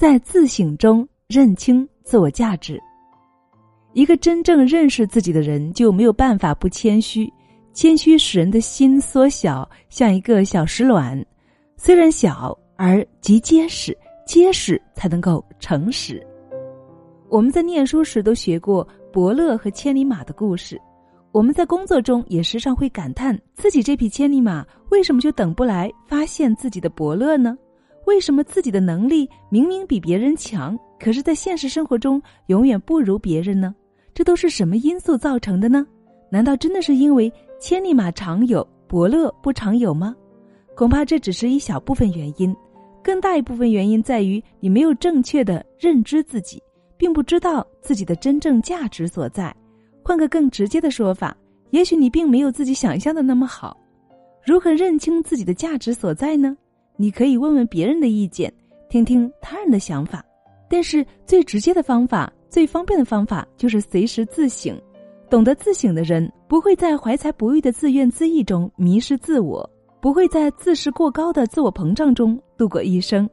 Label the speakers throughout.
Speaker 1: 在自省中认清自我价值。一个真正认识自己的人，就没有办法不谦虚。谦虚使人的心缩小，像一个小石卵，虽然小而极结实，结实才能够诚实。我们在念书时都学过伯乐和千里马的故事，我们在工作中也时常会感叹自己这匹千里马为什么就等不来发现自己的伯乐呢？为什么自己的能力明明比别人强，可是在现实生活中永远不如别人呢？这都是什么因素造成的呢？难道真的是因为千里马常有，伯乐不常有吗？恐怕这只是一小部分原因，更大一部分原因在于你没有正确的认知自己，并不知道自己的真正价值所在。换个更直接的说法，也许你并没有自己想象的那么好。如何认清自己的价值所在呢？你可以问问别人的意见，听听他人的想法，但是最直接的方法。最方便的方法就是随时自省，懂得自省的人不会在怀才不遇的自怨自艾中迷失自我，不会在自视过高的自我膨胀中度过一生。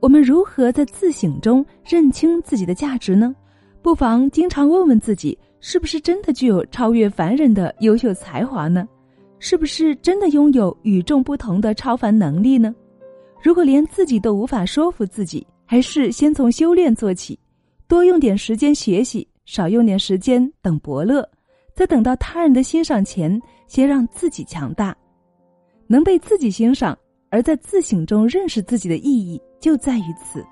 Speaker 1: 我们如何在自省中认清自己的价值呢？不妨经常问问自己：是不是真的具有超越凡人的优秀才华呢？是不是真的拥有与众不同的超凡能力呢？如果连自己都无法说服自己，还是先从修炼做起。多用点时间学习，少用点时间等伯乐，在等到他人的欣赏前，先让自己强大。能被自己欣赏，而在自省中认识自己的意义，就在于此。